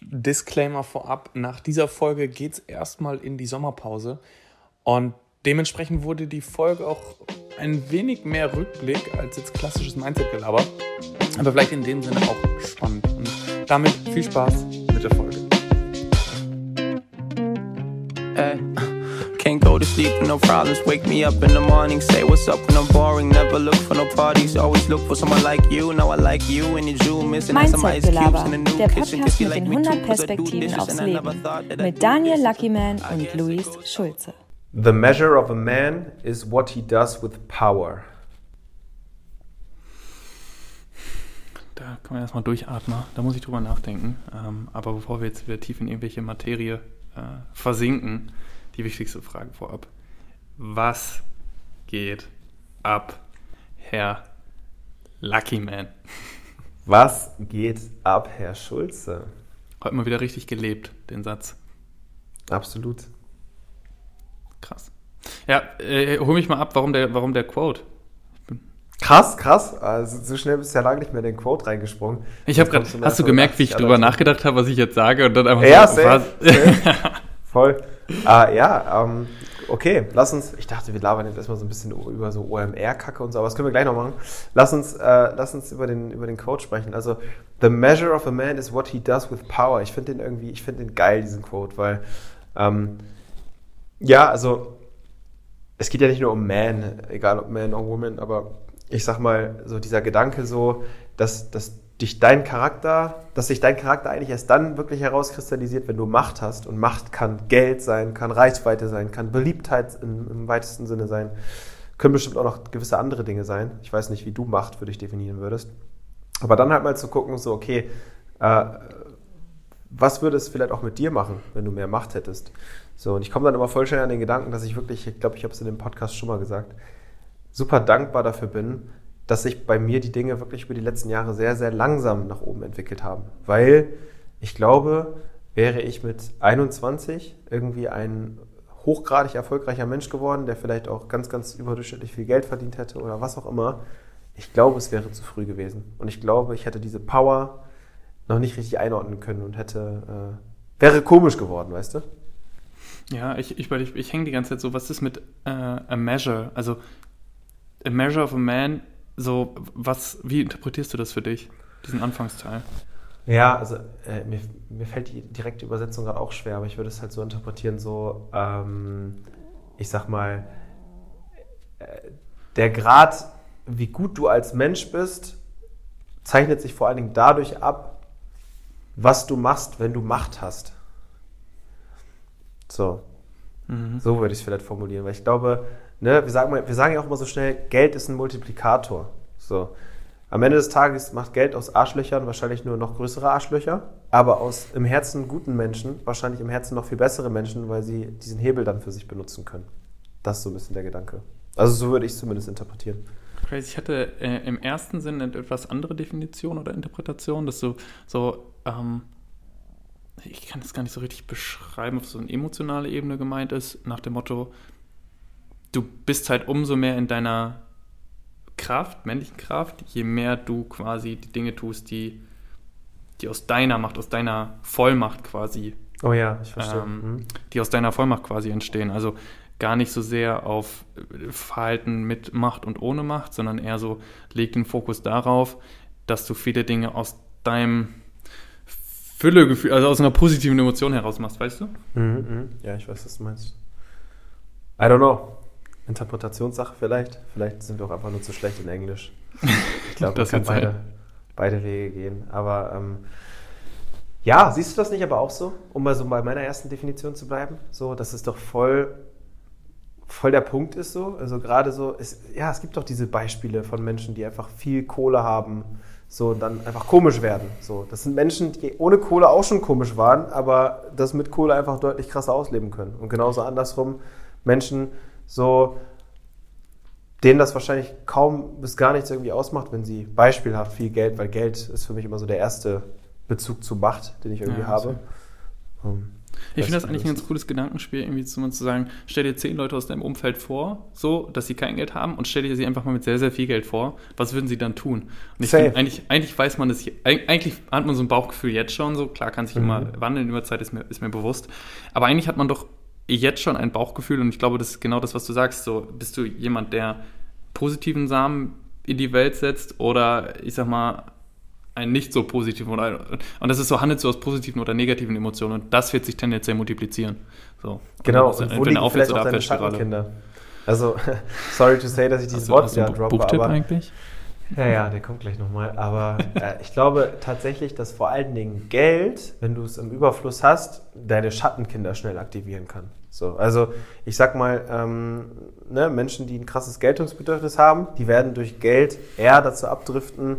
Disclaimer vorab. Nach dieser Folge geht es erstmal in die Sommerpause. Und dementsprechend wurde die Folge auch ein wenig mehr Rückblick als jetzt klassisches Mindset-Gelaber. Aber vielleicht in dem Sinne auch spannend. Und damit viel Spaß go to sleep with no problems. Wake me up in the morning. Say what's up when I'm boring. Never look for no parties. Always look for someone like you. Now I like you and your jewel missing. and some ice cubes in a new der kitchen. Podcast mit like den me too, 100 cause I do Perspektiven dishes aufs and I never Leben thought that I'd mit Daniel. Luckyman und Luis Schulze. The measure of a man is what he does with power. Da kann man erstmal durchatmen. Da muss ich drüber nachdenken. Ähm, aber bevor wir jetzt wieder tief in irgendwelche Materie äh, versinken, die wichtigste Frage vorab. Was geht ab, Herr Lucky Man? Was geht ab, Herr Schulze? Heute mal wieder richtig gelebt, den Satz. Absolut. Krass. Ja, äh, hol mich mal ab, warum der, warum der Quote? Krass, krass. Also, so schnell bist du ja lange nicht mehr in den Quote reingesprungen. Ich habe gerade, hast du gemerkt, wie ich 85 drüber nachgedacht habe, was ich jetzt sage und dann einfach Ja, so, safe, safe. Voll. Ah, ja, ähm, okay, lass uns, ich dachte, wir labern jetzt erstmal so ein bisschen über so OMR-Kacke und so, aber das können wir gleich noch machen. Lass uns, äh, lass uns über den, über den Quote sprechen. Also, the measure of a man is what he does with power. Ich finde den irgendwie, ich finde den geil, diesen Quote, weil, ähm, ja, also, es geht ja nicht nur um Man, egal ob Man oder Woman, aber ich sag mal, so dieser Gedanke so, dass, dass dich dein Charakter, dass sich dein Charakter eigentlich erst dann wirklich herauskristallisiert, wenn du Macht hast. Und Macht kann Geld sein, kann Reichweite sein, kann Beliebtheit im, im weitesten Sinne sein, können bestimmt auch noch gewisse andere Dinge sein. Ich weiß nicht, wie du Macht für dich definieren würdest. Aber dann halt mal zu gucken, so, okay, äh, was würde es vielleicht auch mit dir machen, wenn du mehr Macht hättest? So, und ich komme dann immer voll schnell an den Gedanken, dass ich wirklich, ich glaube, ich habe es in dem Podcast schon mal gesagt, super dankbar dafür bin, dass sich bei mir die Dinge wirklich über die letzten Jahre sehr, sehr langsam nach oben entwickelt haben. Weil ich glaube, wäre ich mit 21 irgendwie ein hochgradig erfolgreicher Mensch geworden, der vielleicht auch ganz, ganz überdurchschnittlich viel Geld verdient hätte oder was auch immer, ich glaube, es wäre zu früh gewesen. Und ich glaube, ich hätte diese Power noch nicht richtig einordnen können und hätte, äh, wäre komisch geworden, weißt du? Ja, ich, ich, ich, ich hänge die ganze Zeit so, was ist mit äh, a measure? Also, a measure of a man, so, was, wie interpretierst du das für dich, diesen Anfangsteil? Ja, also äh, mir, mir fällt die direkte Übersetzung gerade auch schwer, aber ich würde es halt so interpretieren, so, ähm, ich sag mal, äh, der Grad, wie gut du als Mensch bist, zeichnet sich vor allen Dingen dadurch ab, was du machst, wenn du Macht hast. So, Mhm. so würde ich es vielleicht formulieren, weil ich glaube, ne, wir, sagen wir sagen ja auch immer so schnell, Geld ist ein Multiplikator. So. Am Ende des Tages macht Geld aus Arschlöchern wahrscheinlich nur noch größere Arschlöcher, aber aus im Herzen guten Menschen wahrscheinlich im Herzen noch viel bessere Menschen, weil sie diesen Hebel dann für sich benutzen können. Das ist so ein bisschen der Gedanke. Also so würde ich es zumindest interpretieren. Crazy. Ich hatte äh, im ersten Sinne eine etwas andere Definition oder Interpretation, dass so, so ähm, ich kann das gar nicht so richtig beschreiben, auf so eine emotionale Ebene gemeint ist, nach dem Motto, du bist halt umso mehr in deiner Kraft, männlichen Kraft, je mehr du quasi die Dinge tust, die, die aus deiner Macht, aus deiner Vollmacht quasi Oh ja, ich verstehe. ähm, Mhm. die aus deiner Vollmacht quasi entstehen. Also gar nicht so sehr auf Verhalten mit Macht und ohne Macht, sondern eher so, leg den Fokus darauf, dass du viele Dinge aus deinem Füllegefühl, also aus einer positiven Emotion heraus machst, weißt du? Mhm, mhm. Ja, ich weiß, was du meinst. I don't know. Interpretationssache vielleicht. Vielleicht sind wir auch einfach nur zu schlecht in Englisch. Ich glaube, Das kann sein. beide, beide Wege gehen. Aber ähm, ja, siehst du das nicht aber auch so? Um mal so bei meiner ersten Definition zu bleiben, so, dass es doch voll, voll der Punkt ist so. Also gerade so, es, ja, es gibt doch diese Beispiele von Menschen, die einfach viel Kohle haben, so und dann einfach komisch werden. So, das sind Menschen, die ohne Kohle auch schon komisch waren, aber das mit Kohle einfach deutlich krasser ausleben können. Und genauso andersrum Menschen so denen das wahrscheinlich kaum bis gar nichts irgendwie ausmacht, wenn sie beispielhaft viel Geld, weil Geld ist für mich immer so der erste Bezug zu Macht, den ich irgendwie Ja, habe. Ähm, Ich finde das eigentlich ein ganz cooles Gedankenspiel, irgendwie zu, zu sagen, stell dir zehn Leute aus deinem Umfeld vor, so, dass sie kein Geld haben und stell dir sie einfach mal mit sehr, sehr viel Geld vor. Was würden sie dann tun? Und ich finde, eigentlich, eigentlich weiß man das, eigentlich hat man so ein Bauchgefühl jetzt schon, so, klar kann sich mhm. immer wandeln über Zeit, ist mir, ist mir bewusst. Aber eigentlich hat man doch jetzt schon ein Bauchgefühl und ich glaube, das ist genau das, was du sagst. So, bist du jemand, der positiven Samen in die Welt setzt oder ich sag mal, einen nicht so positiven oder und das ist so handelt so aus positiven oder negativen Emotionen und das wird sich tendenziell multiplizieren. So. Genau, und, und wo liegen vielleicht auch deine Schattenkinder? Also, sorry to say, dass ich dieses Wort wieder droppe, Buchtipp aber eigentlich? Ja, ja, der kommt gleich nochmal. Aber äh, ich glaube tatsächlich, dass vor allen Dingen Geld, wenn du es im Überfluss hast, deine Schattenkinder schnell aktivieren kann. So, also ich sag mal, ähm, ne, Menschen, die ein krasses Geltungsbedürfnis haben, die werden durch Geld eher dazu abdriften,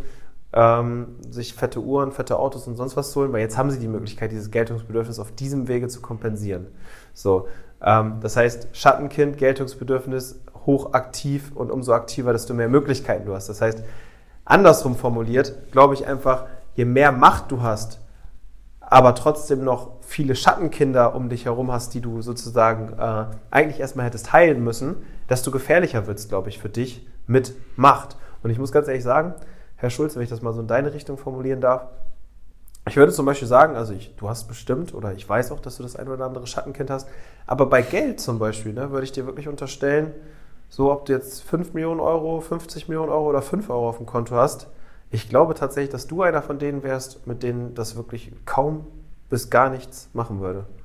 ähm, sich fette Uhren, fette Autos und sonst was zu holen, weil jetzt haben sie die Möglichkeit, dieses Geltungsbedürfnis auf diesem Wege zu kompensieren. So, ähm, das heißt, Schattenkind, Geltungsbedürfnis hochaktiv und umso aktiver, desto mehr Möglichkeiten du hast. Das heißt, andersrum formuliert, glaube ich einfach, je mehr Macht du hast, aber trotzdem noch viele Schattenkinder um dich herum hast, die du sozusagen äh, eigentlich erstmal hättest heilen müssen, desto gefährlicher wird es, glaube ich, für dich mit Macht. Und ich muss ganz ehrlich sagen, Herr Schulz, wenn ich das mal so in deine Richtung formulieren darf, ich würde zum Beispiel sagen, also ich, du hast bestimmt, oder ich weiß auch, dass du das ein oder andere Schattenkind hast, aber bei Geld zum Beispiel, ne, würde ich dir wirklich unterstellen, so ob du jetzt 5 Millionen Euro, 50 Millionen Euro oder 5 Euro auf dem Konto hast, ich glaube tatsächlich, dass du einer von denen wärst, mit denen das wirklich kaum bis gar nichts machen würde.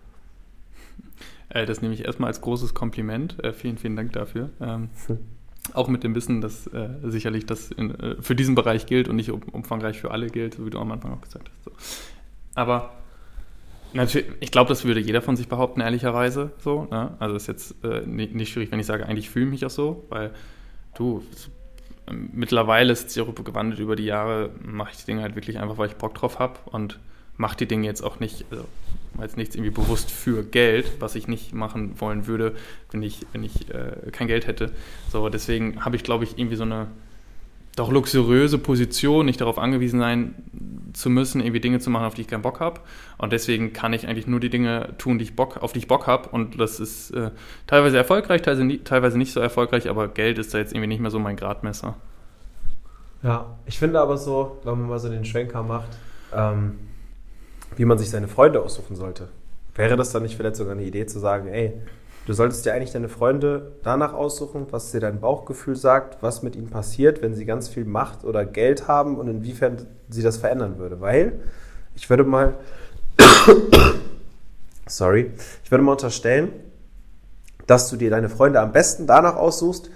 Äh, das nehme ich erstmal als großes Kompliment. Äh, vielen, vielen Dank dafür. Ähm, hm. Auch mit dem Wissen, dass äh, sicherlich das in, für diesen Bereich gilt und nicht um, umfangreich für alle gilt, so wie du am Anfang auch gesagt hast. Aber natürlich, ich glaube, das würde jeder von sich behaupten, ehrlicherweise. So, ne? Also ist jetzt äh, nicht, schwierig, wenn ich sage, eigentlich fühle ich mich auch so, weil du, mittlerweile ist sich auch gewandelt über die Jahre, mache ich die Dinge halt wirklich einfach, weil ich Bock drauf habe und mache die Dinge jetzt auch nicht, also jetzt nichts irgendwie bewusst für Geld, was ich nicht machen wollen würde, wenn ich, wenn ich äh, kein Geld hätte. So, deswegen habe ich, glaube ich, irgendwie so eine doch luxuriöse Position, nicht darauf angewiesen sein zu müssen, irgendwie Dinge zu machen, auf die ich keinen Bock habe. Und deswegen kann ich eigentlich nur die Dinge tun, die ich Bock, auf die ich Bock habe. Und das ist äh, teilweise erfolgreich, teilweise nicht so erfolgreich, aber Geld ist da jetzt irgendwie nicht mehr so mein Gradmesser. Ja, ich finde aber so, wenn man mal so den Schwenker macht, ähm, wie man sich seine Freunde aussuchen sollte. Wäre das dann nicht vielleicht sogar eine Idee zu sagen, ey, du solltest dir eigentlich deine Freunde danach aussuchen, was dir dein Bauchgefühl sagt, was mit ihnen passiert, wenn sie ganz viel Macht oder Geld haben und inwiefern sie das verändern würde. Weil ich würde mal, sorry, ich würde mal unterstellen, dass du dir deine Freunde am besten danach aussuchst,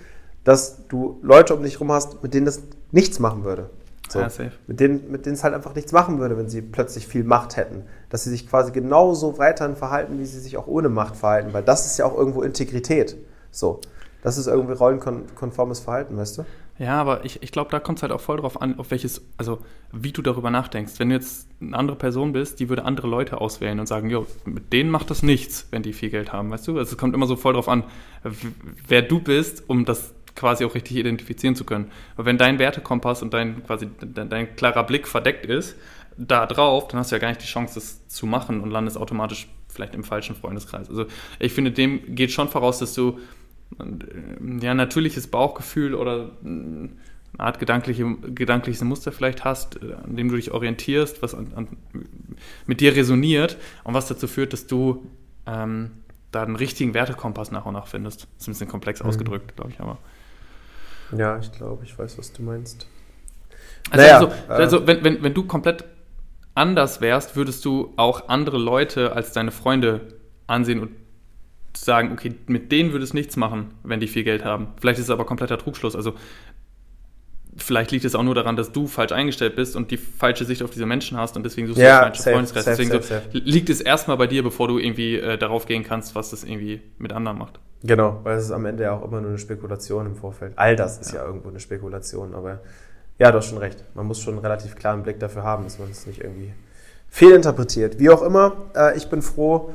dass du Leute um dich herum hast, mit denen das nichts machen würde. So, ja, mit, denen, mit denen es halt einfach nichts machen würde, wenn sie plötzlich viel Macht hätten. Dass sie sich quasi genauso weiterhin verhalten, wie sie sich auch ohne Macht verhalten, weil das ist ja auch irgendwo Integrität. So. Das ist irgendwie rollenkonformes Verhalten, weißt du? Ja, aber ich, ich glaube, da kommt es halt auch voll drauf an, auf welches, also wie du darüber nachdenkst. Wenn du jetzt eine andere Person bist, die würde andere Leute auswählen und sagen, jo, mit denen macht das nichts, wenn die viel Geld haben, weißt du? Also es kommt immer so voll drauf an, wer du bist, um das quasi auch richtig identifizieren zu können. Aber wenn dein Wertekompass und dein quasi dein, dein klarer Blick verdeckt ist, da drauf, dann hast du ja gar nicht die Chance, das zu machen und landest automatisch vielleicht im falschen Freundeskreis. Also ich finde, dem geht schon voraus, dass du äh, ja natürliches Bauchgefühl oder eine Art gedankliche, gedankliches Muster vielleicht hast, äh, an dem du dich orientierst, was an, an, mit dir resoniert und was dazu führt, dass du ähm, da einen richtigen Wertekompass nach und nach findest. Das ist ein bisschen komplex mhm. ausgedrückt, glaube ich, aber. Ja, ich glaube, ich weiß, was du meinst. Also, naja, also, äh, also wenn, wenn, wenn du komplett anders wärst, würdest du auch andere Leute als deine Freunde ansehen und sagen, okay, mit denen würdest du nichts machen, wenn die viel Geld haben. Vielleicht ist es aber kompletter Trugschluss. Also vielleicht liegt es auch nur daran, dass du falsch eingestellt bist und die falsche Sicht auf diese Menschen hast und deswegen suchst ja, du falsche Freundeskreis. Deswegen safe, safe. So, liegt es erstmal bei dir, bevor du irgendwie äh, darauf gehen kannst, was das irgendwie mit anderen macht. Genau, weil es ist am Ende ja auch immer nur eine Spekulation im Vorfeld. All das ist ja, ja irgendwo eine Spekulation, aber ja, du hast schon recht. Man muss schon einen relativ klaren Blick dafür haben, dass man es nicht irgendwie fehlinterpretiert. Wie auch immer, äh, ich bin froh,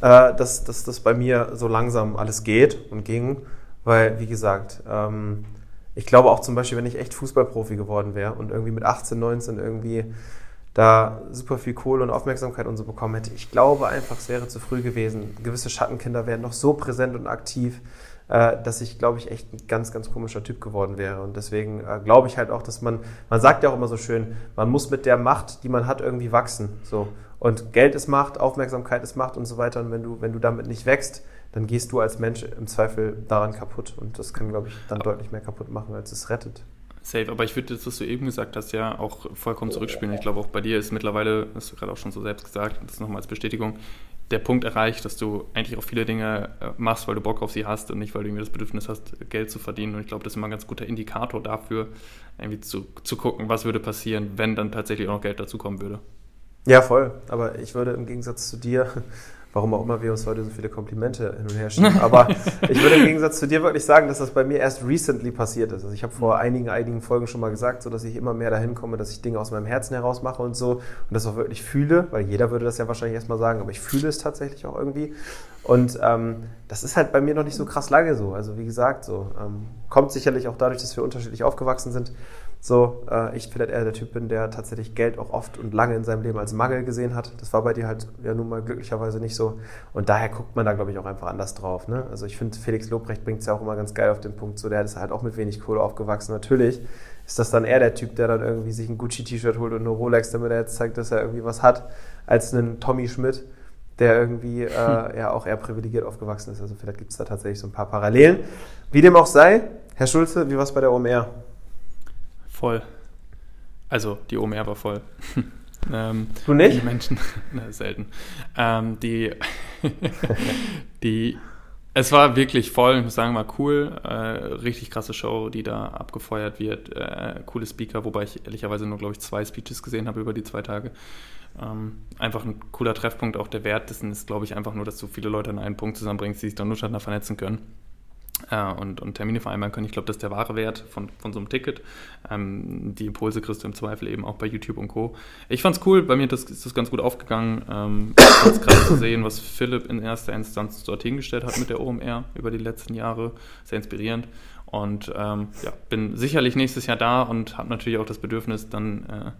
äh, dass, dass das bei mir so langsam alles geht und ging, weil, wie gesagt, ähm, ich glaube auch zum Beispiel, wenn ich echt Fußballprofi geworden wäre und irgendwie mit 18, 19 irgendwie da super viel Kohle und Aufmerksamkeit und so bekommen hätte. Ich glaube einfach, es wäre zu früh gewesen. Gewisse Schattenkinder wären noch so präsent und aktiv, äh, dass ich, glaube ich, echt ein ganz, ganz komischer Typ geworden wäre. Und deswegen äh, glaube ich halt auch, dass man, man sagt ja auch immer so schön, man muss mit der Macht, die man hat, irgendwie wachsen. So. Und Geld ist Macht, Aufmerksamkeit ist Macht und so weiter. Und wenn du, wenn du damit nicht wächst, dann gehst du als Mensch im Zweifel daran kaputt. Und das kann, glaube ich, dann deutlich mehr kaputt machen, als es rettet. Safe, aber ich würde das, was du eben gesagt hast, ja auch vollkommen zurückspielen. Ich glaube, auch bei dir ist mittlerweile, hast du gerade auch schon so selbst gesagt, das nochmal als Bestätigung, der Punkt erreicht, dass du eigentlich auch viele Dinge äh, machst, weil du Bock auf sie hast und nicht, weil du irgendwie das Bedürfnis hast, Geld zu verdienen. Und ich glaube, das ist immer ein ganz guter Indikator dafür, irgendwie zu, zu gucken, was würde passieren, wenn dann tatsächlich auch noch Geld dazukommen würde. Ja, voll. Aber ich würde im Gegensatz zu dir warum auch immer wir uns heute so viele Komplimente hin und her schieben. Aber ich würde im Gegensatz zu dir wirklich sagen, dass das bei mir erst recently passiert ist. Also ich habe vor einigen, einigen Folgen schon mal gesagt, so dass ich immer mehr dahin komme, dass ich Dinge aus meinem Herzen heraus mache und so und das auch wirklich fühle, weil jeder würde das ja wahrscheinlich erstmal sagen, aber ich fühle es tatsächlich auch irgendwie. Und ähm, das ist halt bei mir noch nicht so krass lange so. Also wie gesagt, so ähm, kommt sicherlich auch dadurch, dass wir unterschiedlich aufgewachsen sind. So, äh, ich vielleicht eher der Typ bin, der tatsächlich Geld auch oft und lange in seinem Leben als Mangel gesehen hat. Das war bei dir halt ja nun mal glücklicherweise nicht so. Und daher guckt man da, glaube ich, auch einfach anders drauf. Ne? Also ich finde, Felix Lobrecht bringt es ja auch immer ganz geil auf den Punkt, so der ist halt auch mit wenig Kohle aufgewachsen. Natürlich ist das dann eher der Typ, der dann irgendwie sich ein Gucci-T-Shirt holt und eine Rolex, damit er jetzt zeigt, dass er irgendwie was hat, als einen Tommy Schmidt, der irgendwie äh, ja auch eher privilegiert aufgewachsen ist. Also vielleicht gibt es da tatsächlich so ein paar Parallelen. Wie dem auch sei, Herr Schulze, wie war es bei der OMR? Voll. Also die OMR war voll. ähm, du nicht? Die Menschen, na, selten. Ähm, die, die, es war wirklich voll, ich muss sagen, war cool. Äh, richtig krasse Show, die da abgefeuert wird. Äh, coole Speaker, wobei ich ehrlicherweise nur, glaube ich, zwei Speeches gesehen habe über die zwei Tage. Ähm, einfach ein cooler Treffpunkt. Auch der Wert dessen ist, glaube ich, einfach nur, dass du viele Leute an einen Punkt zusammenbringst, die sich dann nur miteinander vernetzen können und, und, Termine vereinbaren können. Ich glaube, das ist der wahre Wert von, von so einem Ticket. Ähm, die Impulse kriegst du im Zweifel eben auch bei YouTube und Co. Ich fand es cool, bei mir ist das, ist das ganz gut aufgegangen. Ähm, ich gerade zu sehen, was Philipp in erster Instanz dort hingestellt hat mit der OMR über die letzten Jahre. Sehr inspirierend. Und ähm, ja, bin sicherlich nächstes Jahr da und habe natürlich auch das Bedürfnis, dann äh,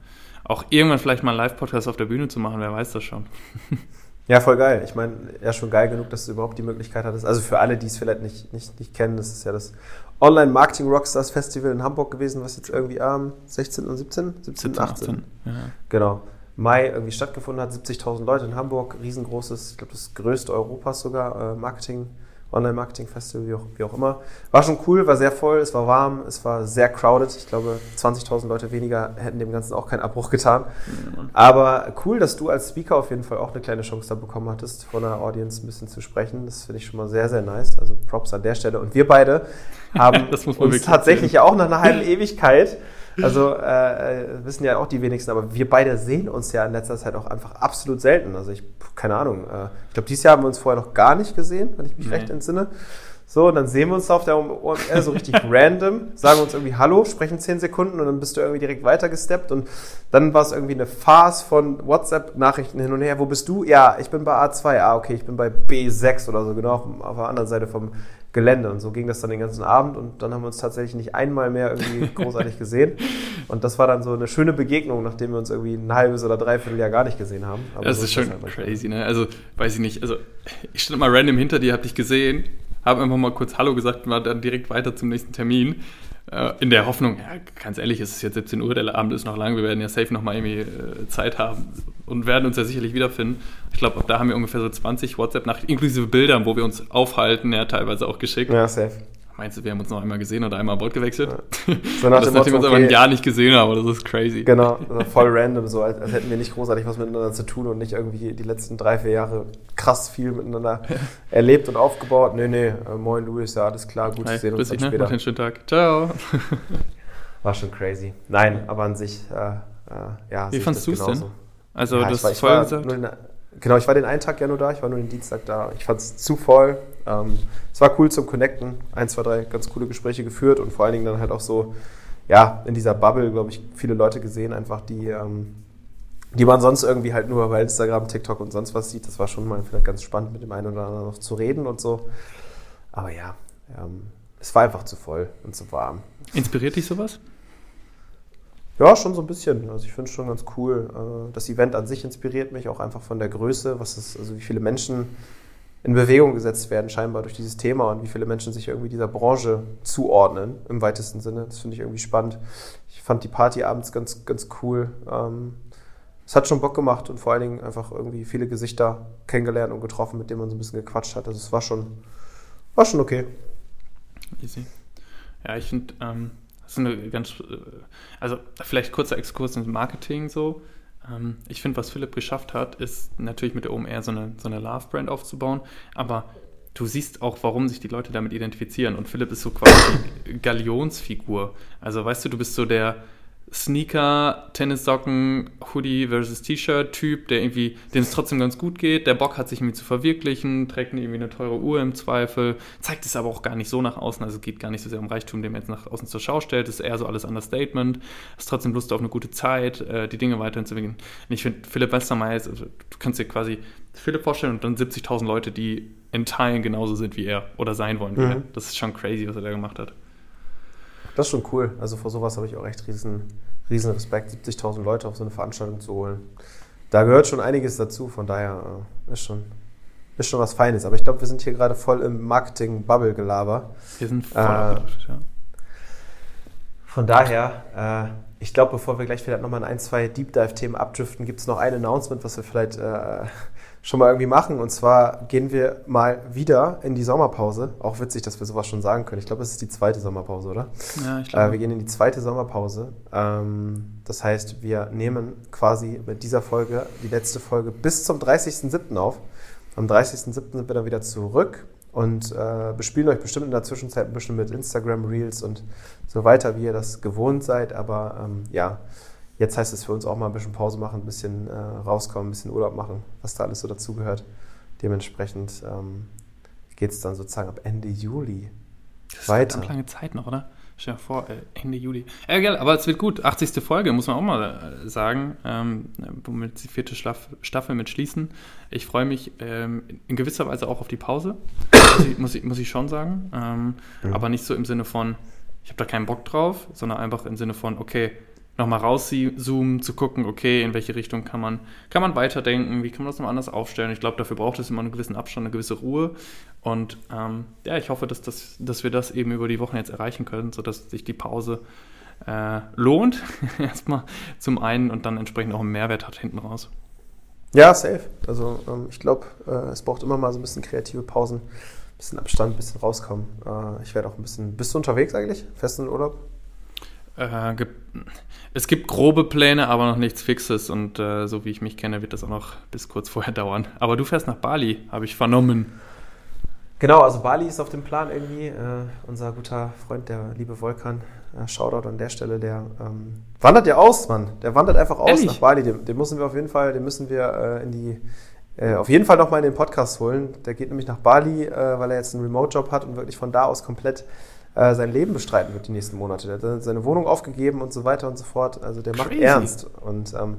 auch irgendwann vielleicht mal einen Live-Podcast auf der Bühne zu machen, wer weiß das schon. Ja, voll geil. Ich meine, ja, schon geil genug, dass du überhaupt die Möglichkeit hattest. Also für alle, die es vielleicht nicht, nicht, nicht kennen, das ist ja das Online Marketing Rockstars Festival in Hamburg gewesen, was jetzt irgendwie am 16. und 17, 17, 18, 18 ja. genau, Mai irgendwie stattgefunden hat. 70.000 Leute in Hamburg, riesengroßes, ich glaube das größte Europas sogar, äh, Marketing Online-Marketing-Festival, wie auch, wie auch immer. War schon cool, war sehr voll, es war warm, es war sehr crowded. Ich glaube, 20.000 Leute weniger hätten dem Ganzen auch keinen Abbruch getan. Aber cool, dass du als Speaker auf jeden Fall auch eine kleine Chance da bekommen hattest, vor einer Audience ein bisschen zu sprechen. Das finde ich schon mal sehr, sehr nice. Also Props an der Stelle. Und wir beide haben uns tatsächlich ja auch nach einer halben Ewigkeit also äh, äh, wissen ja auch die wenigsten, aber wir beide sehen uns ja in letzter Zeit auch einfach absolut selten. Also ich, keine Ahnung, äh, ich glaube, dieses Jahr haben wir uns vorher noch gar nicht gesehen, wenn ich mich nee. recht entsinne. So, und dann sehen wir uns auf der OMR so richtig random, sagen uns irgendwie Hallo, sprechen zehn Sekunden und dann bist du irgendwie direkt weitergesteppt und dann war es irgendwie eine Farce von WhatsApp-Nachrichten hin und her. Wo bist du? Ja, ich bin bei A2. Ah, okay, ich bin bei B6 oder so, genau, auf der anderen Seite vom Gelände. Und so ging das dann den ganzen Abend und dann haben wir uns tatsächlich nicht einmal mehr irgendwie großartig gesehen. Und das war dann so eine schöne Begegnung, nachdem wir uns irgendwie ein halbes oder dreiviertel Jahr gar nicht gesehen haben. Aber das so ist schon halt crazy, ne? Also, weiß ich nicht. Also, ich stand mal random hinter dir, hab dich gesehen, habe einfach mal kurz Hallo gesagt und war dann direkt weiter zum nächsten Termin. Äh, in der Hoffnung, ja, ganz ehrlich, es ist jetzt 17 Uhr, der Abend ist noch lang, wir werden ja safe noch mal irgendwie äh, Zeit haben und werden uns ja sicherlich wiederfinden. Ich glaube, da haben wir ungefähr so 20 WhatsApp-Nachrichten, inklusive Bildern, wo wir uns aufhalten, ja, teilweise auch geschickt. Ja, safe. Meinst du, wir haben uns noch einmal gesehen oder einmal Bord gewechselt? Ja. So nach das, nachdem wir uns aber ein Jahr nicht gesehen haben, das ist crazy. Genau, also voll random, so als, als, hätten wir nicht großartig was miteinander zu tun und nicht irgendwie die letzten drei, vier Jahre krass viel miteinander erlebt und aufgebaut. Nee, nee, äh, moin Luis, ja, alles klar, gut Hi, zu sehen uns dann ne? später. einen schönen Tag. Ciao. War schon crazy. Nein, aber an sich, äh, äh, ja. Wie fandest du es denn? Also, ja, das war, ich war gesagt? Genau, ich war den einen Tag ja nur da, ich war nur den Dienstag da. Ich fand es zu voll. Ähm, es war cool zum Connecten. Ein, zwei, drei ganz coole Gespräche geführt und vor allen Dingen dann halt auch so, ja, in dieser Bubble, glaube ich, viele Leute gesehen, einfach die, ähm, die man sonst irgendwie halt nur bei Instagram, TikTok und sonst was sieht. Das war schon mal vielleicht ganz spannend, mit dem einen oder anderen noch zu reden und so. Aber ja, ähm, es war einfach zu voll und zu warm. Inspiriert dich sowas? Ja, schon so ein bisschen. Also ich finde es schon ganz cool. Äh, das Event an sich inspiriert mich auch einfach von der Größe, was es, also wie viele Menschen in Bewegung gesetzt werden, scheinbar durch dieses Thema und wie viele Menschen sich irgendwie dieser Branche zuordnen, im weitesten Sinne. Das finde ich irgendwie spannend. Ich fand die Party abends ganz, ganz cool. Ähm, es hat schon Bock gemacht und vor allen Dingen einfach irgendwie viele Gesichter kennengelernt und getroffen, mit denen man so ein bisschen gequatscht hat. Also es war schon, war schon okay. Easy. Ja, ich finde, ähm, ist eine ganz, äh, also vielleicht kurzer Exkurs ins Marketing so. Ähm, ich finde, was Philipp geschafft hat, ist natürlich mit der OMR so eine, so eine Love-Brand aufzubauen, aber du siehst auch, warum sich die Leute damit identifizieren. Und Philipp ist so quasi die Galionsfigur. Also weißt du, du bist so der Sneaker, Tennissocken, Hoodie versus T-Shirt-Typ, der irgendwie, dem es trotzdem ganz gut geht, der Bock hat, sich irgendwie zu verwirklichen, trägt irgendwie eine teure Uhr im Zweifel, zeigt es aber auch gar nicht so nach außen, also es geht gar nicht so sehr um Reichtum, den man jetzt nach außen zur Schau stellt, ist eher so alles Understatement, hast trotzdem Lust auf eine gute Zeit, äh, die Dinge weiterhin zu entwickeln. Und ich finde, Philipp Westermeier, also, du kannst dir quasi Philipp vorstellen und dann 70.000 Leute, die in Teilen genauso sind wie er oder sein wollen wie mhm. er. Das ist schon crazy, was er da gemacht hat. Das ist schon cool. Also vor sowas habe ich auch echt riesen, riesen Respekt, 70.000 Leute auf so eine Veranstaltung zu holen. Da gehört schon einiges dazu, von daher äh, ist schon, ist schon was Feines. Aber ich glaube, wir sind hier gerade voll im Marketing-Bubble-Gelaber. Wir sind voll äh, ja. Von daher, äh, ich glaube, bevor wir gleich vielleicht nochmal in ein, zwei Deep Dive-Themen abdriften, gibt es noch ein Announcement, was wir vielleicht äh, schon mal irgendwie machen. Und zwar gehen wir mal wieder in die Sommerpause. Auch witzig, dass wir sowas schon sagen können. Ich glaube, es ist die zweite Sommerpause, oder? Ja, ich glaube. Äh, wir gehen in die zweite Sommerpause. Ähm, das heißt, wir nehmen quasi mit dieser Folge die letzte Folge bis zum 30.07. auf. Am 30.07. sind wir dann wieder zurück und äh, bespielen euch bestimmt in der Zwischenzeit ein bisschen mit Instagram Reels und so weiter, wie ihr das gewohnt seid. Aber ähm, ja, Jetzt heißt es für uns auch mal ein bisschen Pause machen, ein bisschen äh, rauskommen, ein bisschen Urlaub machen, was da alles so dazugehört. Dementsprechend ähm, geht es dann sozusagen ab Ende Juli das weiter. Das ist lange Zeit noch, oder? Stell dir vor, äh, Ende Juli. Ja, geil, aber es wird gut. 80. Folge, muss man auch mal äh, sagen, ähm, womit die vierte Staffel mit schließen. Ich freue mich ähm, in gewisser Weise auch auf die Pause, muss ich, muss ich, muss ich schon sagen. Ähm, mhm. Aber nicht so im Sinne von, ich habe da keinen Bock drauf, sondern einfach im Sinne von, okay, nochmal rauszoomen, zu gucken, okay, in welche Richtung kann man, kann man weiterdenken, wie kann man das noch anders aufstellen. Ich glaube, dafür braucht es immer einen gewissen Abstand, eine gewisse Ruhe. Und ähm, ja, ich hoffe, dass, das, dass wir das eben über die Wochen jetzt erreichen können, sodass sich die Pause äh, lohnt, erstmal zum einen und dann entsprechend auch einen Mehrwert hat hinten raus. Ja, safe. Also ähm, ich glaube, äh, es braucht immer mal so ein bisschen kreative Pausen, ein bisschen Abstand, ein bisschen rauskommen. Äh, ich werde auch ein bisschen. Bist du unterwegs eigentlich? Fest in Urlaub? Äh, es gibt grobe Pläne, aber noch nichts Fixes. Und äh, so wie ich mich kenne, wird das auch noch bis kurz vorher dauern. Aber du fährst nach Bali, habe ich vernommen. Genau, also Bali ist auf dem Plan irgendwie. Äh, unser guter Freund, der liebe Volkan, äh, Shoutout an der Stelle, der ähm, wandert ja aus, Mann. Der wandert einfach aus Ehrlich? nach Bali. Den, den, müssen wir auf jeden Fall, den müssen wir äh, in die äh, auf jeden Fall nochmal in den Podcast holen. Der geht nämlich nach Bali, weil er jetzt einen Remote-Job hat und wirklich von da aus komplett äh, sein Leben bestreiten wird die nächsten Monate. Der hat seine Wohnung aufgegeben und so weiter und so fort. Also der Crazy. macht ernst. Und ähm,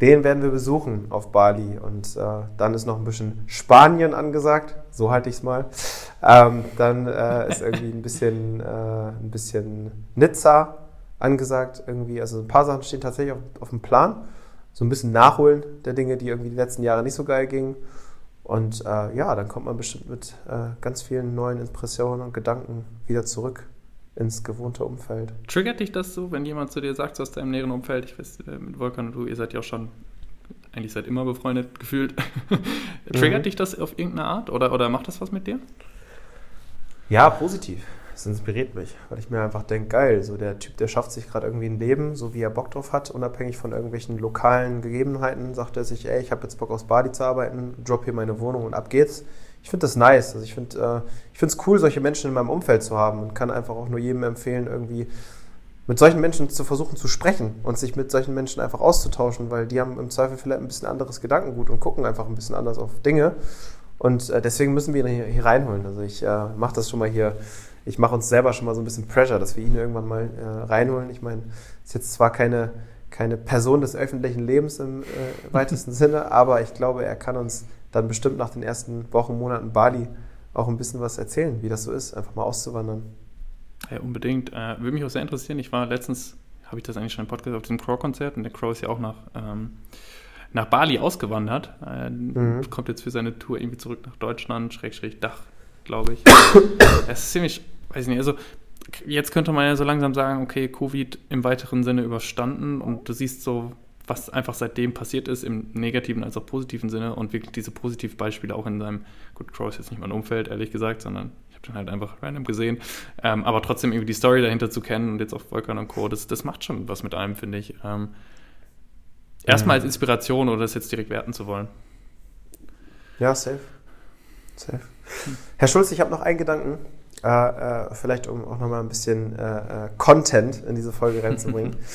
den werden wir besuchen auf Bali. Und äh, dann ist noch ein bisschen Spanien angesagt. So halte ich es mal. Ähm, dann äh, ist irgendwie ein bisschen, äh, ein bisschen Nizza angesagt. Irgendwie. Also ein paar Sachen stehen tatsächlich auf, auf dem Plan. So ein bisschen Nachholen der Dinge, die irgendwie die letzten Jahre nicht so geil gingen. Und äh, ja, dann kommt man bestimmt mit äh, ganz vielen neuen Impressionen und Gedanken wieder zurück ins gewohnte Umfeld. Triggert dich das so, wenn jemand zu dir sagt, so aus deinem näheren Umfeld, ich weiß, äh, mit Volkan und du, ihr seid ja auch schon eigentlich seit immer befreundet gefühlt. Triggert mhm. dich das auf irgendeine Art oder, oder macht das was mit dir? Ja, positiv das inspiriert mich, weil ich mir einfach denke, geil, so der Typ, der schafft sich gerade irgendwie ein Leben, so wie er Bock drauf hat, unabhängig von irgendwelchen lokalen Gegebenheiten, sagt er sich, ey, ich habe jetzt Bock aufs Badi zu arbeiten, drop hier meine Wohnung und ab geht's. Ich finde das nice. Also ich finde äh, es cool, solche Menschen in meinem Umfeld zu haben und kann einfach auch nur jedem empfehlen, irgendwie mit solchen Menschen zu versuchen zu sprechen und sich mit solchen Menschen einfach auszutauschen, weil die haben im Zweifel vielleicht ein bisschen anderes Gedankengut und gucken einfach ein bisschen anders auf Dinge. Und äh, deswegen müssen wir ihn hier, hier reinholen. Also ich äh, mache das schon mal hier ich mache uns selber schon mal so ein bisschen Pressure, dass wir ihn irgendwann mal äh, reinholen. Ich meine, ist jetzt zwar keine, keine Person des öffentlichen Lebens im äh, weitesten Sinne, aber ich glaube, er kann uns dann bestimmt nach den ersten Wochen, Monaten Bali auch ein bisschen was erzählen, wie das so ist, einfach mal auszuwandern. Ja, unbedingt. Äh, würde mich auch sehr interessieren. Ich war letztens, habe ich das eigentlich schon im Podcast auf diesem Crow-Konzert und der Crow ist ja auch nach, ähm, nach Bali ausgewandert. Äh, mhm. Kommt jetzt für seine Tour irgendwie zurück nach Deutschland, Schrägstrich Dach, glaube ich. Es ist ziemlich, weiß ich nicht, also jetzt könnte man ja so langsam sagen, okay, Covid im weiteren Sinne überstanden und du siehst so, was einfach seitdem passiert ist, im negativen als auch positiven Sinne und wirklich diese Positivbeispiele auch in seinem, gut, Crow ist jetzt nicht mein Umfeld, ehrlich gesagt, sondern ich habe den halt einfach random gesehen, ähm, aber trotzdem irgendwie die Story dahinter zu kennen und jetzt auch Volkan und Co., das, das macht schon was mit einem, finde ich. Ähm, erstmal als Inspiration oder das jetzt direkt werten zu wollen. Ja, safe. Safe. Herr Schulz, ich habe noch einen Gedanken, äh, äh, vielleicht um auch nochmal ein bisschen äh, äh, Content in diese Folge reinzubringen.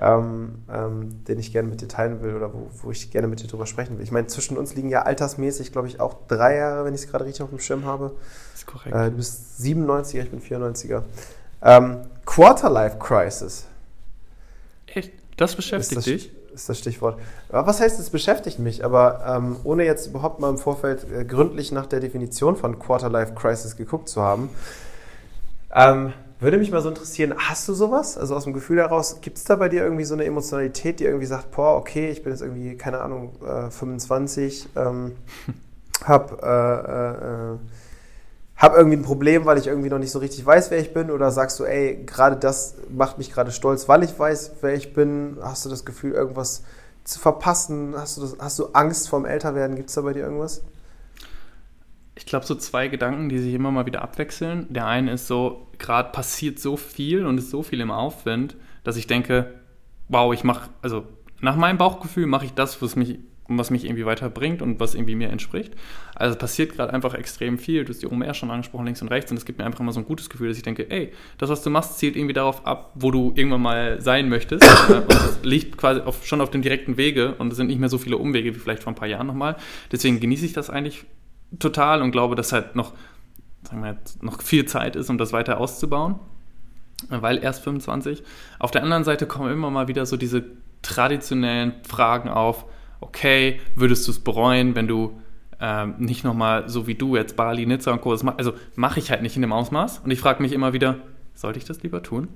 ähm, ähm, den ich gerne mit dir teilen will oder wo, wo ich gerne mit dir drüber sprechen will. Ich meine, zwischen uns liegen ja altersmäßig, glaube ich, auch drei Jahre, wenn ich es gerade richtig auf dem Schirm habe. Das ist korrekt. Äh, du bist 97er, ich bin 94er. Ähm, Quarterlife Crisis. Echt? Das beschäftigt das, dich? Ist das Stichwort. Was heißt, es beschäftigt mich? Aber ähm, ohne jetzt überhaupt mal im Vorfeld äh, gründlich nach der Definition von Quarterlife Crisis geguckt zu haben, ähm, würde mich mal so interessieren, hast du sowas? Also aus dem Gefühl heraus, gibt es da bei dir irgendwie so eine Emotionalität, die irgendwie sagt, boah, okay, ich bin jetzt irgendwie, keine Ahnung, äh, 25, ähm, hab, äh, äh, hab irgendwie ein Problem, weil ich irgendwie noch nicht so richtig weiß, wer ich bin? Oder sagst du, ey, gerade das macht mich gerade stolz, weil ich weiß, wer ich bin? Hast du das Gefühl, irgendwas zu verpassen? Hast du, das, hast du Angst vorm Älterwerden? Gibt es da bei dir irgendwas? ich glaube, so zwei Gedanken, die sich immer mal wieder abwechseln. Der eine ist so, gerade passiert so viel und ist so viel im Aufwind, dass ich denke, wow, ich mache, also nach meinem Bauchgefühl mache ich das, was mich, was mich irgendwie weiterbringt und was irgendwie mir entspricht. Also passiert gerade einfach extrem viel. Du hast die OMR schon angesprochen, links und rechts, und es gibt mir einfach immer so ein gutes Gefühl, dass ich denke, ey, das, was du machst, zielt irgendwie darauf ab, wo du irgendwann mal sein möchtest. und das liegt quasi auf, schon auf dem direkten Wege und es sind nicht mehr so viele Umwege wie vielleicht vor ein paar Jahren nochmal. Deswegen genieße ich das eigentlich total und glaube, dass halt noch, sagen wir jetzt, noch viel Zeit ist, um das weiter auszubauen, weil erst 25. Auf der anderen Seite kommen immer mal wieder so diese traditionellen Fragen auf, okay, würdest du es bereuen, wenn du ähm, nicht nochmal so wie du jetzt Bali, Nizza und Co. Das mach, also mache ich halt nicht in dem Ausmaß und ich frage mich immer wieder, sollte ich das lieber tun?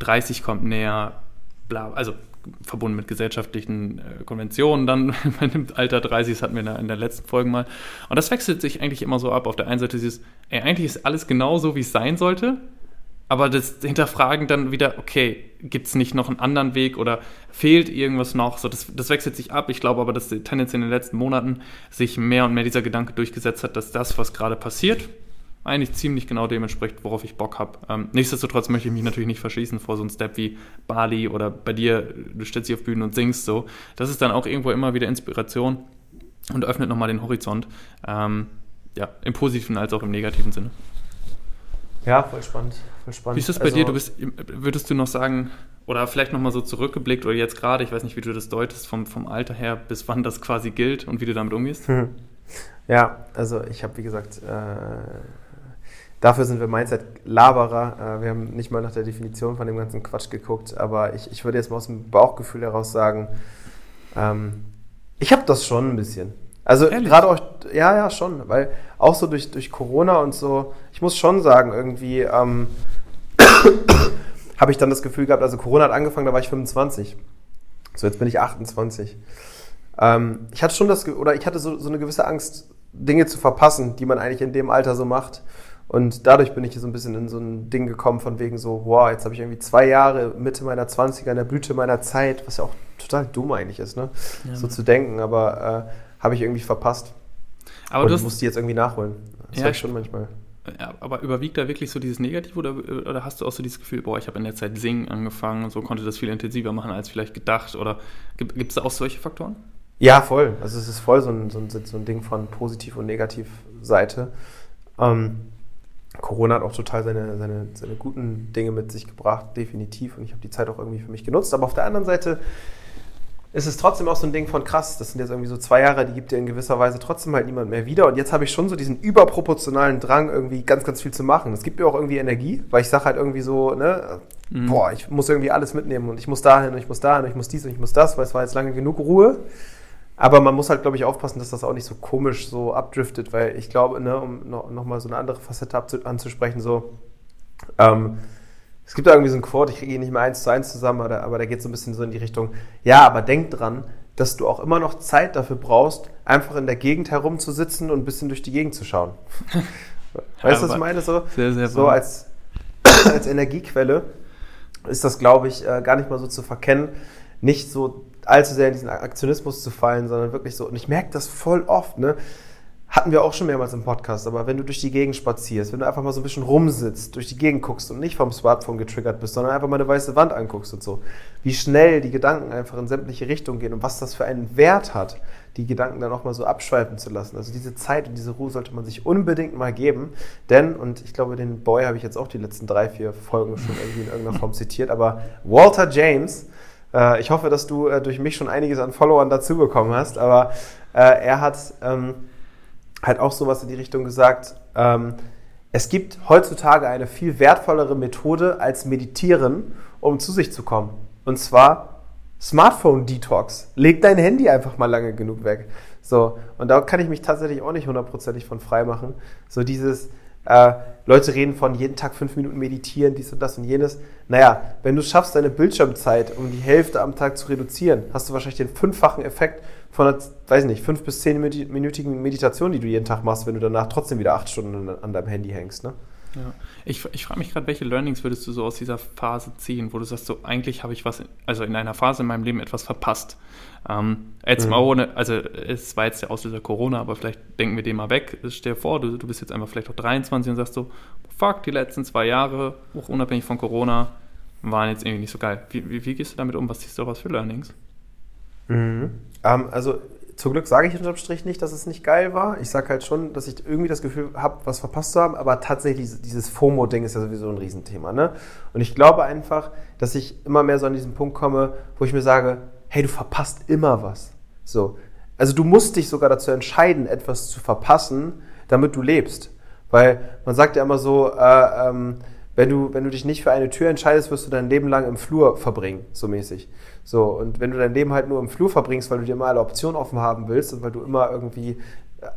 30 kommt näher, bla, also verbunden mit gesellschaftlichen äh, Konventionen dann dem Alter 30, das hatten wir in der, in der, letzten Folge mal. Und das wechselt sich eigentlich immer so ab. Auf der einen Seite ist es, ey, eigentlich ist alles genau so, wie es sein sollte, aber das Hinterfragen dann wieder, okay, gibt es nicht noch einen anderen Weg oder fehlt irgendwas noch? So, das, das wechselt sich ab. Ich glaube aber, dass tendenziell in den letzten Monaten sich mehr und mehr dieser Gedanke durchgesetzt hat, dass das, was gerade passiert, eigentlich ziemlich genau dem entspricht, worauf ich Bock habe. Ähm, nichtsdestotrotz möchte ich mich natürlich nicht verschließen vor so einem Step wie Bali oder bei dir, du stellst dich auf Bühnen und singst so. Das ist dann auch irgendwo immer wieder Inspiration und öffnet nochmal den Horizont. Ähm, ja, im positiven als auch im negativen Sinne. Ja, voll spannend. Spannend. Wie ist das bei also, dir? Du bist, würdest du noch sagen, oder vielleicht nochmal so zurückgeblickt oder jetzt gerade, ich weiß nicht, wie du das deutest, vom, vom Alter her, bis wann das quasi gilt und wie du damit umgehst? Ja, also ich habe, wie gesagt, äh, Dafür sind wir Mindset-Laberer. Äh, wir haben nicht mal nach der Definition von dem ganzen Quatsch geguckt, aber ich, ich würde jetzt mal aus dem Bauchgefühl heraus sagen, ähm, ich habe das schon ein bisschen. Also gerade auch, ja, ja, schon, weil auch so durch, durch Corona und so, ich muss schon sagen, irgendwie ähm, habe ich dann das Gefühl gehabt, also Corona hat angefangen, da war ich 25. So, jetzt bin ich 28. Ähm, ich hatte schon das, oder ich hatte so, so eine gewisse Angst, Dinge zu verpassen, die man eigentlich in dem Alter so macht. Und dadurch bin ich so ein bisschen in so ein Ding gekommen von wegen so, wow, jetzt habe ich irgendwie zwei Jahre Mitte meiner 20er in der Blüte meiner Zeit, was ja auch total dumm eigentlich ist, ne? Ja, so zu denken, aber äh, habe ich irgendwie verpasst. Aber Und du musst die jetzt irgendwie nachholen. Das ja, ich schon manchmal. Ja, aber überwiegt da wirklich so dieses Negativ oder, oder hast du auch so dieses Gefühl, boah, ich habe in der Zeit singen angefangen und so konnte das viel intensiver machen als vielleicht gedacht? Oder gibt es da auch solche Faktoren? Ja, voll. Also es ist voll so ein, so ein, so ein Ding von Positiv- und Negativseite. Ähm, Corona hat auch total seine, seine, seine guten Dinge mit sich gebracht, definitiv. Und ich habe die Zeit auch irgendwie für mich genutzt. Aber auf der anderen Seite ist es trotzdem auch so ein Ding von krass. Das sind jetzt irgendwie so zwei Jahre, die gibt dir in gewisser Weise trotzdem halt niemand mehr wieder. Und jetzt habe ich schon so diesen überproportionalen Drang, irgendwie ganz, ganz viel zu machen. Das gibt mir auch irgendwie Energie, weil ich sage halt irgendwie so, ne, mhm. boah, ich muss irgendwie alles mitnehmen und ich muss dahin und ich muss dahin und ich muss dies und ich muss das, weil es war jetzt lange genug Ruhe. Aber man muss halt, glaube ich, aufpassen, dass das auch nicht so komisch so abdriftet, weil ich glaube, ne, um noch, noch so eine andere Facette anzusprechen, so, ähm, Es gibt da irgendwie so ein Quote, ich kriege ihn nicht mehr eins zu eins zusammen, aber, aber der geht so ein bisschen so in die Richtung, ja, aber denk dran, dass du auch immer noch Zeit dafür brauchst, einfach in der Gegend herumzusitzen und ein bisschen durch die Gegend zu schauen. weißt du, was ich meine? So, sehr, sehr so als, als Energiequelle ist das, glaube ich, äh, gar nicht mal so zu verkennen, nicht so allzu sehr in diesen Aktionismus zu fallen, sondern wirklich so, und ich merke das voll oft, ne? Hatten wir auch schon mehrmals im Podcast, aber wenn du durch die Gegend spazierst, wenn du einfach mal so ein bisschen rumsitzt, durch die Gegend guckst und nicht vom Smartphone getriggert bist, sondern einfach mal eine weiße Wand anguckst und so, wie schnell die Gedanken einfach in sämtliche Richtungen gehen und was das für einen Wert hat, die Gedanken dann auch mal so abschweifen zu lassen. Also diese Zeit und diese Ruhe sollte man sich unbedingt mal geben, denn, und ich glaube, den Boy habe ich jetzt auch die letzten drei, vier Folgen schon irgendwie in irgendeiner Form zitiert, aber Walter James, äh, ich hoffe, dass du äh, durch mich schon einiges an Followern dazu bekommen hast, aber äh, er hat... Ähm, halt auch sowas in die Richtung gesagt, ähm, es gibt heutzutage eine viel wertvollere Methode als Meditieren, um zu sich zu kommen. Und zwar Smartphone Detox. Leg dein Handy einfach mal lange genug weg. So, und da kann ich mich tatsächlich auch nicht hundertprozentig von frei machen. So dieses, äh, Leute reden von jeden Tag fünf Minuten meditieren, dies und das und jenes. Naja, wenn du schaffst, deine Bildschirmzeit um die Hälfte am Tag zu reduzieren, hast du wahrscheinlich den fünffachen Effekt von einer, weiß nicht, fünf bis zehnminütigen Meditation, die du jeden Tag machst, wenn du danach trotzdem wieder acht Stunden an deinem Handy hängst. Ne? Ja. Ich, ich frage mich gerade, welche Learnings würdest du so aus dieser Phase ziehen, wo du sagst, so eigentlich habe ich was, also in einer Phase in meinem Leben etwas verpasst. Ähm, jetzt mhm. mal ohne, also es war jetzt der Auslöser Corona, aber vielleicht denken wir den mal weg. Stell dir vor, du, du bist jetzt einfach vielleicht auch 23 und sagst so, fuck, die letzten zwei Jahre, auch unabhängig von Corona, waren jetzt irgendwie nicht so geil. Wie, wie, wie gehst du damit um? Was ziehst du daraus für Learnings? Mhm. Ähm, also zum Glück sage ich unterm Strich nicht, dass es nicht geil war. Ich sage halt schon, dass ich irgendwie das Gefühl habe, was verpasst zu haben, aber tatsächlich dieses FOMO-Ding ist ja sowieso ein Riesenthema. Ne? Und ich glaube einfach, dass ich immer mehr so an diesen Punkt komme, wo ich mir sage, hey, du verpasst immer was. So. Also du musst dich sogar dazu entscheiden, etwas zu verpassen, damit du lebst. Weil man sagt ja immer so, äh, ähm, wenn du, wenn du dich nicht für eine Tür entscheidest, wirst du dein Leben lang im Flur verbringen, so mäßig. So, und wenn du dein Leben halt nur im Flur verbringst, weil du dir immer alle Optionen offen haben willst und weil du immer irgendwie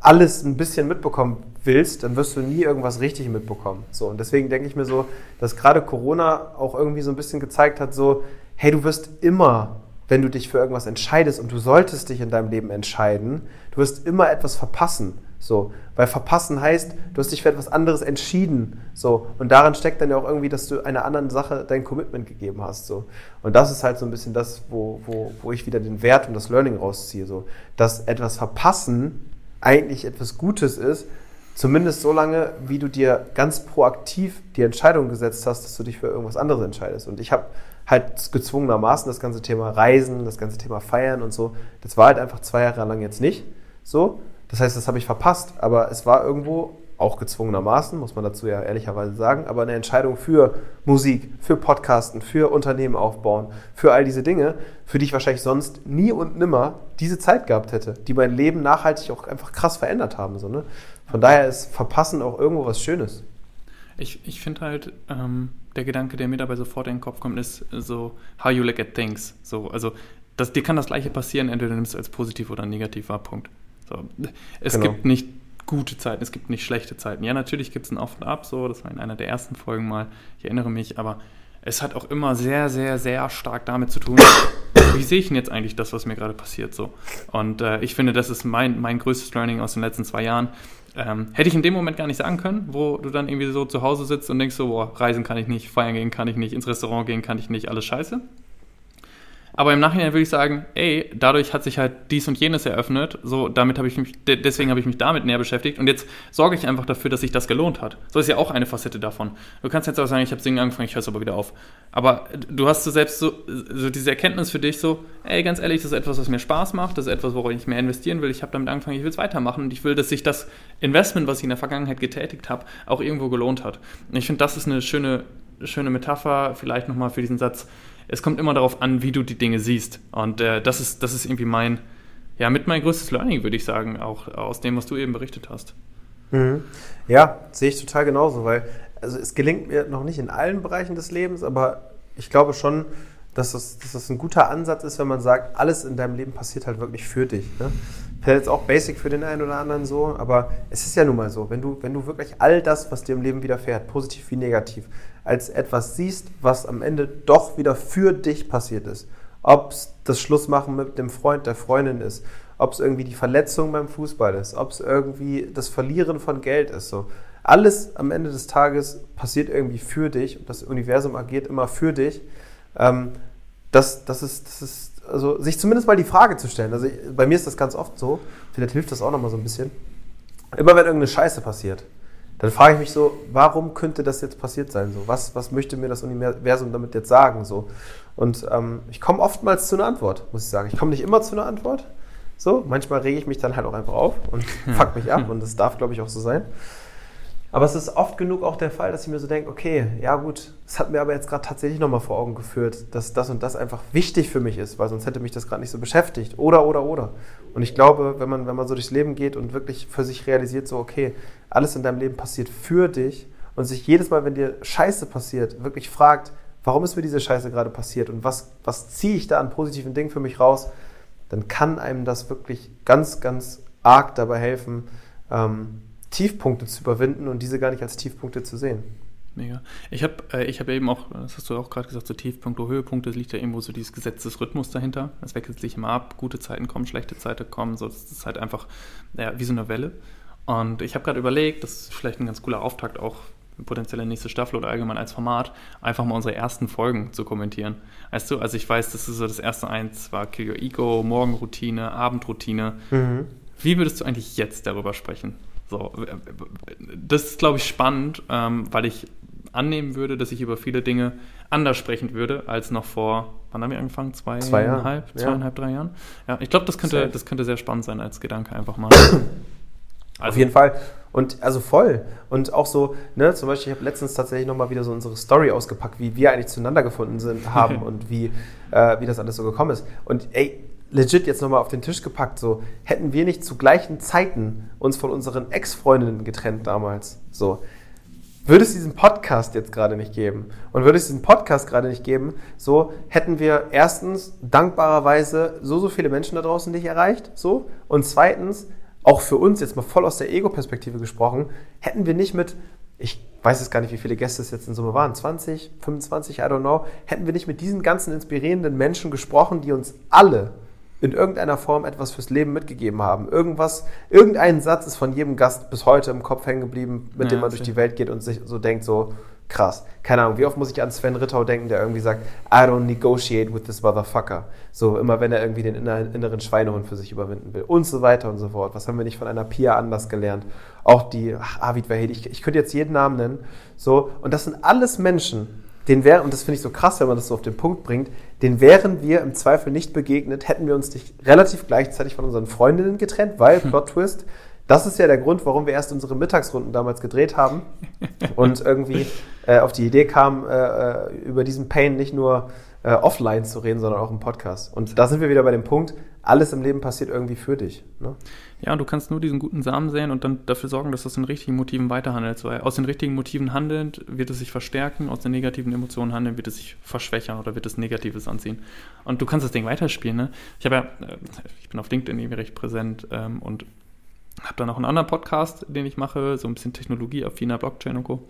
alles ein bisschen mitbekommen willst, dann wirst du nie irgendwas richtig mitbekommen. So, und deswegen denke ich mir so, dass gerade Corona auch irgendwie so ein bisschen gezeigt hat, so, hey, du wirst immer, wenn du dich für irgendwas entscheidest und du solltest dich in deinem Leben entscheiden, du wirst immer etwas verpassen. So, weil verpassen heißt, du hast dich für etwas anderes entschieden. So, und daran steckt dann ja auch irgendwie, dass du einer anderen Sache dein Commitment gegeben hast. So, und das ist halt so ein bisschen das, wo, wo, wo ich wieder den Wert und das Learning rausziehe. So, dass etwas verpassen eigentlich etwas Gutes ist, zumindest so lange, wie du dir ganz proaktiv die Entscheidung gesetzt hast, dass du dich für irgendwas anderes entscheidest. Und ich habe halt gezwungenermaßen das ganze Thema Reisen, das ganze Thema Feiern und so, das war halt einfach zwei Jahre lang jetzt nicht so. Das heißt, das habe ich verpasst, aber es war irgendwo auch gezwungenermaßen, muss man dazu ja ehrlicherweise sagen, aber eine Entscheidung für Musik, für Podcasten, für Unternehmen aufbauen, für all diese Dinge, für die ich wahrscheinlich sonst nie und nimmer diese Zeit gehabt hätte, die mein Leben nachhaltig auch einfach krass verändert haben. So, ne? Von daher ist Verpassen auch irgendwo was Schönes. Ich, ich finde halt, ähm, der Gedanke, der mir dabei sofort in den Kopf kommt, ist so, how you look at things. So, also das, dir kann das gleiche passieren, entweder du nimmst es als positiv oder negativ wahr, Punkt. So. Es genau. gibt nicht gute Zeiten, es gibt nicht schlechte Zeiten. Ja, natürlich gibt es ein Auf und Ab, so, das war in einer der ersten Folgen mal, ich erinnere mich, aber es hat auch immer sehr, sehr, sehr stark damit zu tun, wie sehe ich denn jetzt eigentlich das, was mir gerade passiert, so. Und äh, ich finde, das ist mein, mein größtes Learning aus den letzten zwei Jahren. Ähm, hätte ich in dem Moment gar nicht sagen können, wo du dann irgendwie so zu Hause sitzt und denkst so, boah, reisen kann ich nicht, feiern gehen kann ich nicht, ins Restaurant gehen kann ich nicht, alles scheiße. Aber im Nachhinein würde ich sagen, ey, dadurch hat sich halt dies und jenes eröffnet. So, damit habe ich mich, deswegen habe ich mich damit näher beschäftigt. Und jetzt sorge ich einfach dafür, dass sich das gelohnt hat. So ist ja auch eine Facette davon. Du kannst jetzt auch sagen, ich habe Singen angefangen, ich höre es aber wieder auf. Aber du hast so selbst so, so diese Erkenntnis für dich so, ey, ganz ehrlich, das ist etwas, was mir Spaß macht, das ist etwas, worauf ich mehr investieren will. Ich habe damit angefangen, ich will es weitermachen und ich will, dass sich das Investment, was ich in der Vergangenheit getätigt habe, auch irgendwo gelohnt hat. Und ich finde, das ist eine schöne, schöne Metapher, vielleicht nochmal für diesen Satz, es kommt immer darauf an, wie du die Dinge siehst. Und äh, das, ist, das ist irgendwie mein, ja, mit mein größtes Learning, würde ich sagen, auch aus dem, was du eben berichtet hast. Mhm. Ja, sehe ich total genauso, weil also es gelingt mir noch nicht in allen Bereichen des Lebens, aber ich glaube schon, dass das, dass das ein guter Ansatz ist, wenn man sagt, alles in deinem Leben passiert halt wirklich für dich. Ne? Vielleicht jetzt auch basic für den einen oder anderen so, aber es ist ja nun mal so, wenn du, wenn du wirklich all das, was dir im Leben widerfährt, positiv wie negativ, als etwas siehst, was am Ende doch wieder für dich passiert ist, ob es das Schlussmachen mit dem Freund, der Freundin ist, ob es irgendwie die Verletzung beim Fußball ist, ob es irgendwie das Verlieren von Geld ist, so. Alles am Ende des Tages passiert irgendwie für dich und das Universum agiert immer für dich. Ähm, das, das, ist, das ist, also sich zumindest mal die Frage zu stellen. Also ich, bei mir ist das ganz oft so, vielleicht hilft das auch nochmal so ein bisschen. Immer wenn irgendeine Scheiße passiert, dann frage ich mich so, warum könnte das jetzt passiert sein? So, was, was möchte mir das Universum damit jetzt sagen? So. Und ähm, ich komme oftmals zu einer Antwort, muss ich sagen. Ich komme nicht immer zu einer Antwort. So, manchmal rege ich mich dann halt auch einfach auf und fuck mich ab und das darf, glaube ich, auch so sein. Aber es ist oft genug auch der Fall, dass ich mir so denke, okay, ja gut, es hat mir aber jetzt gerade tatsächlich nochmal vor Augen geführt, dass das und das einfach wichtig für mich ist, weil sonst hätte mich das gerade nicht so beschäftigt. Oder, oder, oder. Und ich glaube, wenn man, wenn man so durchs Leben geht und wirklich für sich realisiert, so, okay, alles in deinem Leben passiert für dich und sich jedes Mal, wenn dir Scheiße passiert, wirklich fragt, warum ist mir diese Scheiße gerade passiert und was, was ziehe ich da an positiven Dingen für mich raus, dann kann einem das wirklich ganz, ganz arg dabei helfen, ähm, Tiefpunkte zu überwinden und diese gar nicht als Tiefpunkte zu sehen. Mega. Ich habe äh, hab eben auch, das hast du auch gerade gesagt, so Tiefpunkte, Höhepunkte, es liegt ja irgendwo so dieses Gesetz des Rhythmus dahinter. Es wechselt sich immer ab, gute Zeiten kommen, schlechte Zeiten kommen, so, das ist halt einfach ja, wie so eine Welle. Und ich habe gerade überlegt, das ist vielleicht ein ganz cooler Auftakt auch potenzielle nächste Staffel oder allgemein als Format, einfach mal unsere ersten Folgen zu kommentieren. Weißt du, also ich weiß, das ist so das erste eins war Kill Your Ego, Morgenroutine, Abendroutine. Mhm. Wie würdest du eigentlich jetzt darüber sprechen? So, das ist, glaube ich, spannend, ähm, weil ich annehmen würde, dass ich über viele Dinge anders sprechen würde als noch vor, wann haben wir angefangen? Zwei, zweieinhalb, ja. zweieinhalb, drei Jahren? Ja, ich glaube, das könnte, das könnte sehr spannend sein als Gedanke einfach mal. Also. Auf jeden Fall. Und also voll. Und auch so, ne, zum Beispiel, ich habe letztens tatsächlich nochmal wieder so unsere Story ausgepackt, wie wir eigentlich zueinander gefunden sind, haben und wie, äh, wie das alles so gekommen ist. Und ey, legit jetzt nochmal auf den Tisch gepackt, so, hätten wir nicht zu gleichen Zeiten uns von unseren Ex-Freundinnen getrennt damals, so, würde es diesen Podcast jetzt gerade nicht geben und würde es diesen Podcast gerade nicht geben, so hätten wir erstens dankbarerweise so, so viele Menschen da draußen nicht erreicht, so, und zweitens, auch für uns jetzt mal voll aus der Ego-Perspektive gesprochen, hätten wir nicht mit, ich weiß es gar nicht, wie viele Gäste es jetzt in Summe waren, 20, 25, I don't know, hätten wir nicht mit diesen ganzen inspirierenden Menschen gesprochen, die uns alle in irgendeiner Form etwas fürs Leben mitgegeben haben. Irgendwas, irgendein Satz ist von jedem Gast bis heute im Kopf hängen geblieben, mit ja, dem man durch die Welt geht und sich so denkt, so krass. Keine Ahnung, wie oft muss ich an Sven Rittau denken, der irgendwie sagt, I don't negotiate with this motherfucker. So immer, wenn er irgendwie den inneren Schweinehund für sich überwinden will und so weiter und so fort. Was haben wir nicht von einer Pia anders gelernt? Auch die, ach, Avid Verhedi, ich, ich könnte jetzt jeden Namen nennen. So, und das sind alles Menschen, den wären, und das finde ich so krass, wenn man das so auf den Punkt bringt, den wären wir im Zweifel nicht begegnet, hätten wir uns nicht relativ gleichzeitig von unseren Freundinnen getrennt, weil, hm. Plot Twist, das ist ja der Grund, warum wir erst unsere Mittagsrunden damals gedreht haben und irgendwie äh, auf die Idee kam, äh, äh, über diesen Pain nicht nur äh, offline zu reden, sondern auch im Podcast. Und da sind wir wieder bei dem Punkt, alles im Leben passiert irgendwie für dich. Ne? Ja, und du kannst nur diesen guten Samen säen und dann dafür sorgen, dass du aus den richtigen Motiven weiterhandelst. Weil aus den richtigen Motiven handelnd wird es sich verstärken, aus den negativen Emotionen handeln wird es sich verschwächern oder wird es Negatives anziehen. Und du kannst das Ding weiterspielen. Ne? Ich habe ja, äh, ich bin auf LinkedIn irgendwie recht präsent ähm, und habe dann noch einen anderen Podcast, den ich mache, so ein bisschen technologieaffiner Blockchain und Co.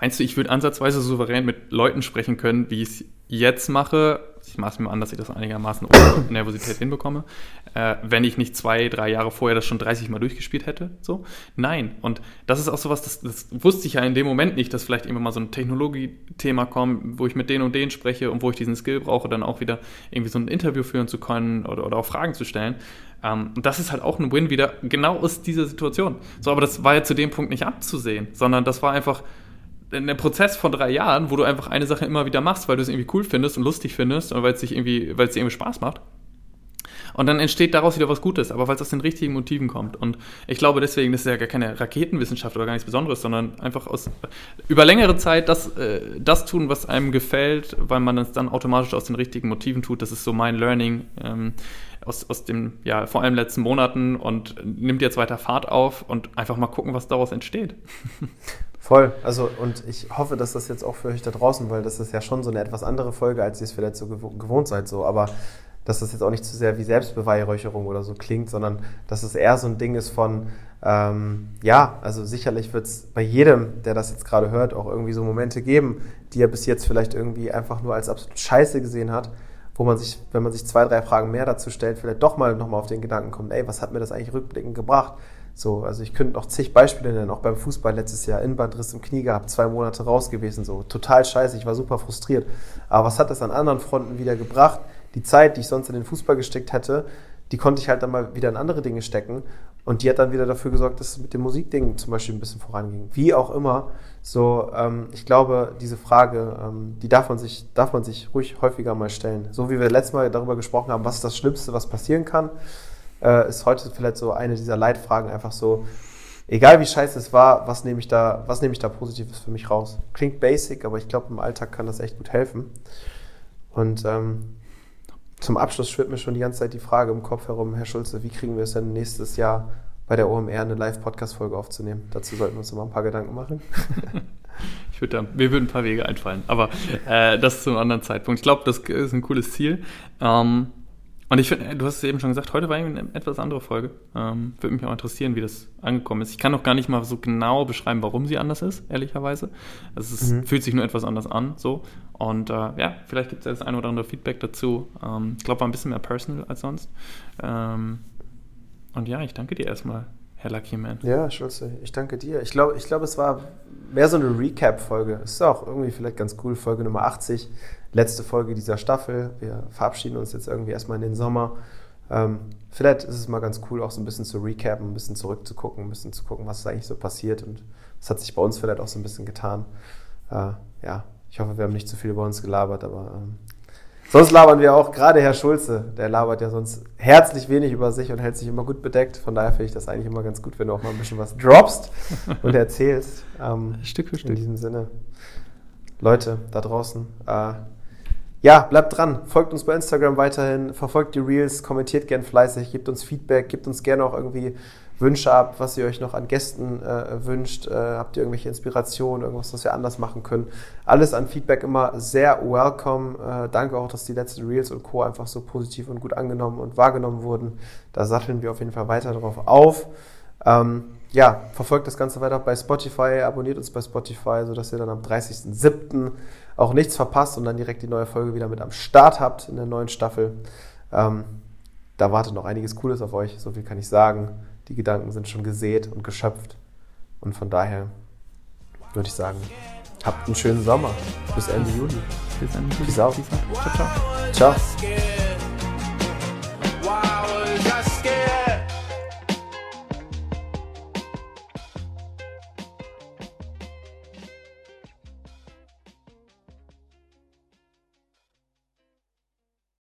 Meinst du, ich würde ansatzweise souverän mit Leuten sprechen können, wie ich es jetzt mache? Ich mache es mir an, dass ich das einigermaßen ohne Nervosität hinbekomme. Äh, wenn ich nicht zwei, drei Jahre vorher das schon 30 Mal durchgespielt hätte. So? Nein. Und das ist auch sowas, das, das wusste ich ja in dem Moment nicht, dass vielleicht immer mal so ein Technologie-Thema kommt, wo ich mit denen und denen spreche und wo ich diesen Skill brauche, dann auch wieder irgendwie so ein Interview führen zu können oder, oder auch Fragen zu stellen. Ähm, und das ist halt auch ein Win wieder genau aus dieser Situation. So, aber das war ja zu dem Punkt nicht abzusehen, sondern das war einfach ein Prozess von drei Jahren, wo du einfach eine Sache immer wieder machst, weil du es irgendwie cool findest und lustig findest und weil es dich irgendwie, weil es dir irgendwie Spaß macht. Und dann entsteht daraus wieder was Gutes, aber weil es aus den richtigen Motiven kommt. Und ich glaube deswegen, das ist ja gar keine Raketenwissenschaft oder gar nichts Besonderes, sondern einfach aus über längere Zeit das, äh, das tun, was einem gefällt, weil man es dann automatisch aus den richtigen Motiven tut. Das ist so mein Learning ähm, aus, aus dem, ja, vor allem letzten Monaten und nimmt jetzt weiter Fahrt auf und einfach mal gucken, was daraus entsteht. Voll. Also, und ich hoffe, dass das jetzt auch für euch da draußen, weil das ist ja schon so eine etwas andere Folge, als ihr es vielleicht so gewohnt seid, so. Aber dass das jetzt auch nicht zu sehr wie Selbstbeweihräucherung oder so klingt, sondern dass es eher so ein Ding ist von, ähm, ja, also sicherlich wird es bei jedem, der das jetzt gerade hört, auch irgendwie so Momente geben, die er bis jetzt vielleicht irgendwie einfach nur als absolut scheiße gesehen hat, wo man sich, wenn man sich zwei, drei Fragen mehr dazu stellt, vielleicht doch mal nochmal auf den Gedanken kommt, ey, was hat mir das eigentlich rückblickend gebracht? So, also ich könnte noch zig Beispiele nennen, auch beim Fußball letztes Jahr, Innenbandriss im Knie gehabt, zwei Monate raus gewesen, so total scheiße, ich war super frustriert. Aber was hat das an anderen Fronten wieder gebracht? Die Zeit, die ich sonst in den Fußball gesteckt hätte, die konnte ich halt dann mal wieder in andere Dinge stecken. Und die hat dann wieder dafür gesorgt, dass es mit dem Musikding zum Beispiel ein bisschen voranging. Wie auch immer, so, ähm, ich glaube, diese Frage, ähm, die darf man, sich, darf man sich ruhig häufiger mal stellen. So wie wir letztes Mal darüber gesprochen haben, was ist das Schlimmste, was passieren kann äh, ist heute vielleicht so eine dieser Leitfragen einfach so, egal wie scheiße es war, was nehme ich da, was nehme ich da Positives für mich raus? Klingt basic, aber ich glaube, im Alltag kann das echt gut helfen. Und ähm, zum Abschluss schwirrt mir schon die ganze Zeit die Frage im Kopf herum, Herr Schulze, wie kriegen wir es denn nächstes Jahr bei der OMR eine Live-Podcast-Folge aufzunehmen? Dazu sollten wir uns mal ein paar Gedanken machen. ich würde da, mir würden ein paar Wege einfallen, aber äh, das zu einem anderen Zeitpunkt. Ich glaube, das ist ein cooles Ziel. Ähm, und ich finde, du hast es eben schon gesagt, heute war eine etwas andere Folge. Ähm, würde mich auch interessieren, wie das angekommen ist. Ich kann noch gar nicht mal so genau beschreiben, warum sie anders ist, ehrlicherweise. Also es mhm. fühlt sich nur etwas anders an, so. Und äh, ja, vielleicht gibt es das ein oder andere Feedback dazu. Ähm, ich glaube, war ein bisschen mehr personal als sonst. Ähm, und ja, ich danke dir erstmal, Herr Lucky Man. Ja, Schulze, ich danke dir. Ich glaube, ich glaub, es war mehr so eine Recap-Folge. Ist auch irgendwie vielleicht ganz cool, Folge Nummer 80 letzte Folge dieser Staffel. Wir verabschieden uns jetzt irgendwie erstmal in den Sommer. Ähm, vielleicht ist es mal ganz cool, auch so ein bisschen zu recappen, ein bisschen zurückzugucken, ein bisschen zu gucken, was ist eigentlich so passiert und was hat sich bei uns vielleicht auch so ein bisschen getan. Äh, ja, ich hoffe, wir haben nicht zu viel über uns gelabert, aber ähm, sonst labern wir auch, gerade Herr Schulze, der labert ja sonst herzlich wenig über sich und hält sich immer gut bedeckt. Von daher finde ich das eigentlich immer ganz gut, wenn du auch mal ein bisschen was droppst und erzählst. Ähm, Stück für Stück. In diesem Sinne. Leute da draußen, äh, ja, bleibt dran. Folgt uns bei Instagram weiterhin, verfolgt die Reels, kommentiert gern fleißig, gebt uns Feedback, gebt uns gerne auch irgendwie Wünsche ab, was ihr euch noch an Gästen äh, wünscht. Äh, habt ihr irgendwelche Inspirationen, irgendwas, was wir anders machen können? Alles an Feedback immer sehr welcome. Äh, danke auch, dass die letzten Reels und Co. einfach so positiv und gut angenommen und wahrgenommen wurden. Da satteln wir auf jeden Fall weiter drauf auf. Ähm, ja, verfolgt das Ganze weiter bei Spotify, abonniert uns bei Spotify, sodass ihr dann am 30.07. auch nichts verpasst und dann direkt die neue Folge wieder mit am Start habt in der neuen Staffel. Ähm, da wartet noch einiges Cooles auf euch, so viel kann ich sagen. Die Gedanken sind schon gesät und geschöpft. Und von daher würde ich sagen, habt einen schönen Sommer. Bis Ende Juli. Bis Ende Juli. Peace out. Ciao, ciao. Ciao.